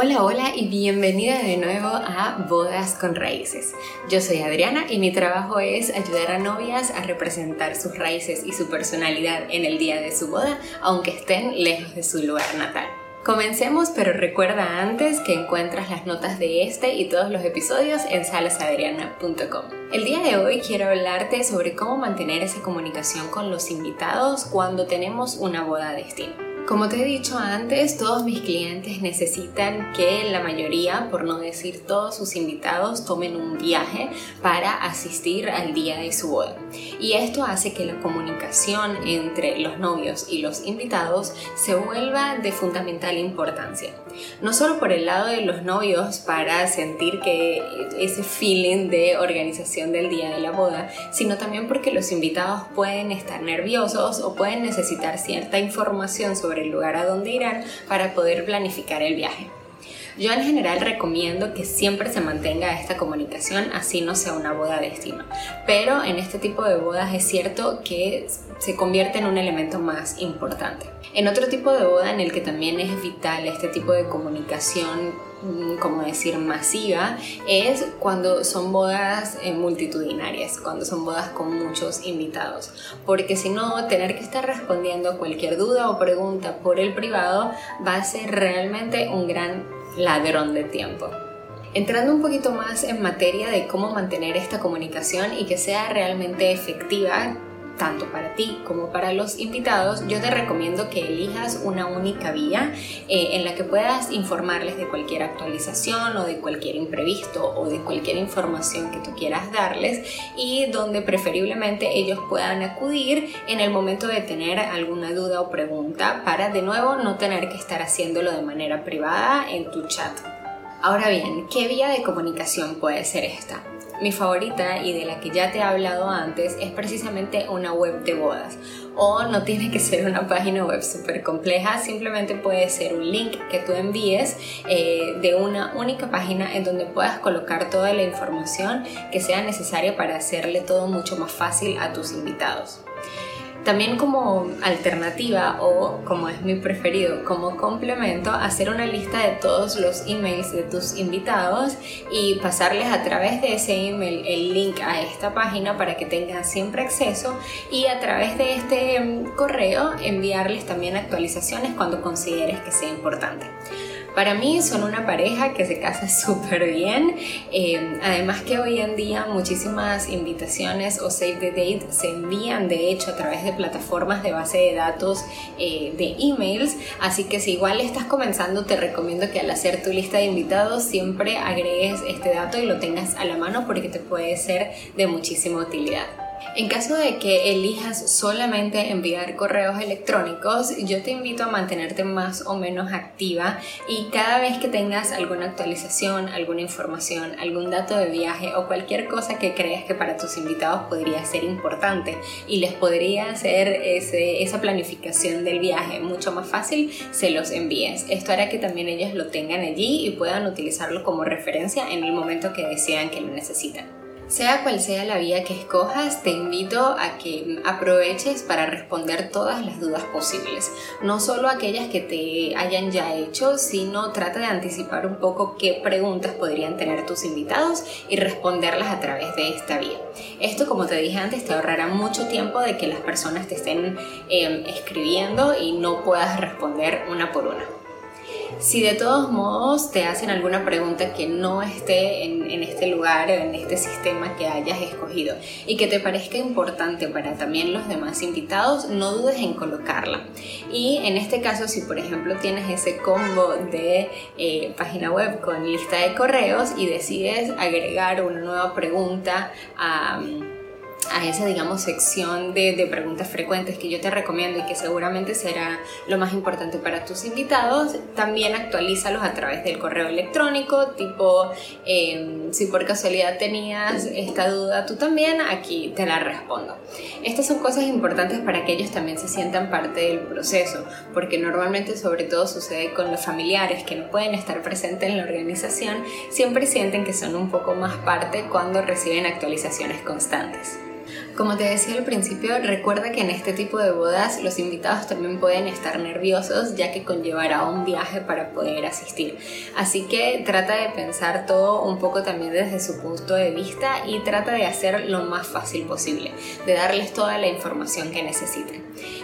Hola, hola y bienvenida de nuevo a Bodas con Raíces. Yo soy Adriana y mi trabajo es ayudar a novias a representar sus raíces y su personalidad en el día de su boda, aunque estén lejos de su lugar natal. Comencemos, pero recuerda antes que encuentras las notas de este y todos los episodios en salasadriana.com. El día de hoy quiero hablarte sobre cómo mantener esa comunicación con los invitados cuando tenemos una boda de destino. Como te he dicho antes, todos mis clientes necesitan que la mayoría, por no decir todos sus invitados, tomen un viaje para asistir al día de su boda. Y esto hace que la comunicación entre los novios y los invitados se vuelva de fundamental importancia. No solo por el lado de los novios para sentir que ese feeling de organización del día de la boda, sino también porque los invitados pueden estar nerviosos o pueden necesitar cierta información sobre el lugar a donde irán para poder planificar el viaje. Yo en general recomiendo que siempre se mantenga esta comunicación, así no sea una boda destino. Pero en este tipo de bodas es cierto que se convierte en un elemento más importante. En otro tipo de boda en el que también es vital este tipo de comunicación mm, como decir masiva es cuando son bodas eh, multitudinarias, cuando son bodas con muchos invitados, porque si no tener que estar respondiendo cualquier duda o pregunta por el privado va a ser realmente un gran ladrón de tiempo. Entrando un poquito más en materia de cómo mantener esta comunicación y que sea realmente efectiva, tanto para ti como para los invitados, yo te recomiendo que elijas una única vía eh, en la que puedas informarles de cualquier actualización o de cualquier imprevisto o de cualquier información que tú quieras darles y donde preferiblemente ellos puedan acudir en el momento de tener alguna duda o pregunta para de nuevo no tener que estar haciéndolo de manera privada en tu chat. Ahora bien, ¿qué vía de comunicación puede ser esta? Mi favorita y de la que ya te he hablado antes es precisamente una web de bodas. O no tiene que ser una página web súper compleja, simplemente puede ser un link que tú envíes eh, de una única página en donde puedas colocar toda la información que sea necesaria para hacerle todo mucho más fácil a tus invitados. También como alternativa o como es mi preferido, como complemento, hacer una lista de todos los emails de tus invitados y pasarles a través de ese email el link a esta página para que tengan siempre acceso y a través de este mm, correo enviarles también actualizaciones cuando consideres que sea importante. Para mí son una pareja que se casa súper bien. Eh, además que hoy en día muchísimas invitaciones o save the date se envían de hecho a través de plataformas de base de datos eh, de emails. Así que si igual estás comenzando te recomiendo que al hacer tu lista de invitados siempre agregues este dato y lo tengas a la mano porque te puede ser de muchísima utilidad. En caso de que elijas solamente enviar correos electrónicos, yo te invito a mantenerte más o menos activa y cada vez que tengas alguna actualización, alguna información, algún dato de viaje o cualquier cosa que creas que para tus invitados podría ser importante y les podría hacer esa planificación del viaje mucho más fácil, se los envíes. Esto hará que también ellos lo tengan allí y puedan utilizarlo como referencia en el momento que decidan que lo necesitan. Sea cual sea la vía que escojas, te invito a que aproveches para responder todas las dudas posibles, no solo aquellas que te hayan ya hecho, sino trata de anticipar un poco qué preguntas podrían tener tus invitados y responderlas a través de esta vía. Esto, como te dije antes, te ahorrará mucho tiempo de que las personas te estén em, escribiendo y no puedas responder una por una. Si de todos modos te hacen alguna pregunta que no esté en, este lugar, en este sistema que hayas escogido y que te parezca importante para también los demás invitados, no dudes en colocarla. Y en este caso, si por ejemplo tienes ese combo de eh, página web con lista de correos y decides agregar una nueva pregunta a a esa, digamos, sección de, preguntas frecuentes que yo te recomiendo y que seguramente será lo más importante para tus invitados, también actualízalos a través del correo electrónico, tipo, em, si por casualidad tenías esta duda tú también, aquí te la respondo. Estas son cosas importantes para que ellos también se sientan parte del proceso, porque normalmente sobre todo sucede con los familiares que no pueden estar presentes en la organización, siempre sienten que son un poco más parte cuando reciben actualizaciones constantes. Como te decía al principio, recuerda que en este tipo de bodas los invitados también pueden estar nerviosos ya que conllevará un viaje para poder asistir. Así que trata de pensar todo un poco también desde su punto de vista y trata de hacer lo más fácil posible, de darles toda la información que necesiten.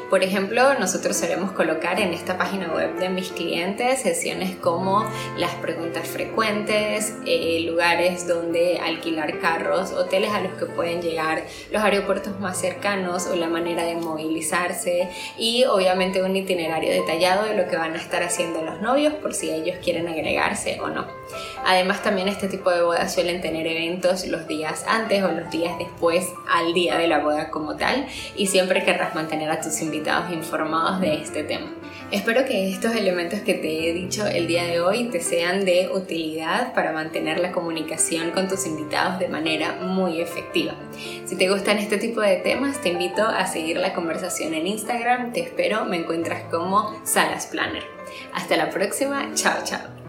Por ejemplo, nosotros solemos colocar en esta página web de mis clientes sesiones como las preguntas frecuentes, eh, lugares donde alquilar carros, hoteles a los que pueden llegar, los aeropuertos más cercanos o la manera de movilizarse y obviamente un itinerario detallado de lo que van a estar haciendo los novios por si ellos quieren agregarse o no. Además también este tipo de bodas suelen tener eventos los días antes o los días después al día de la boda como tal y siempre querrás mantener a tus invitados informados de este tema. Espero que estos elementos que te he dicho el día de hoy te sean de utilidad para mantener la comunicación con tus invitados de manera muy efectiva. Si te gustan este tipo de temas, te invito a seguir la conversación en Instagram. Te espero, me encuentras como Salas Planner. Hasta la próxima, chao chao.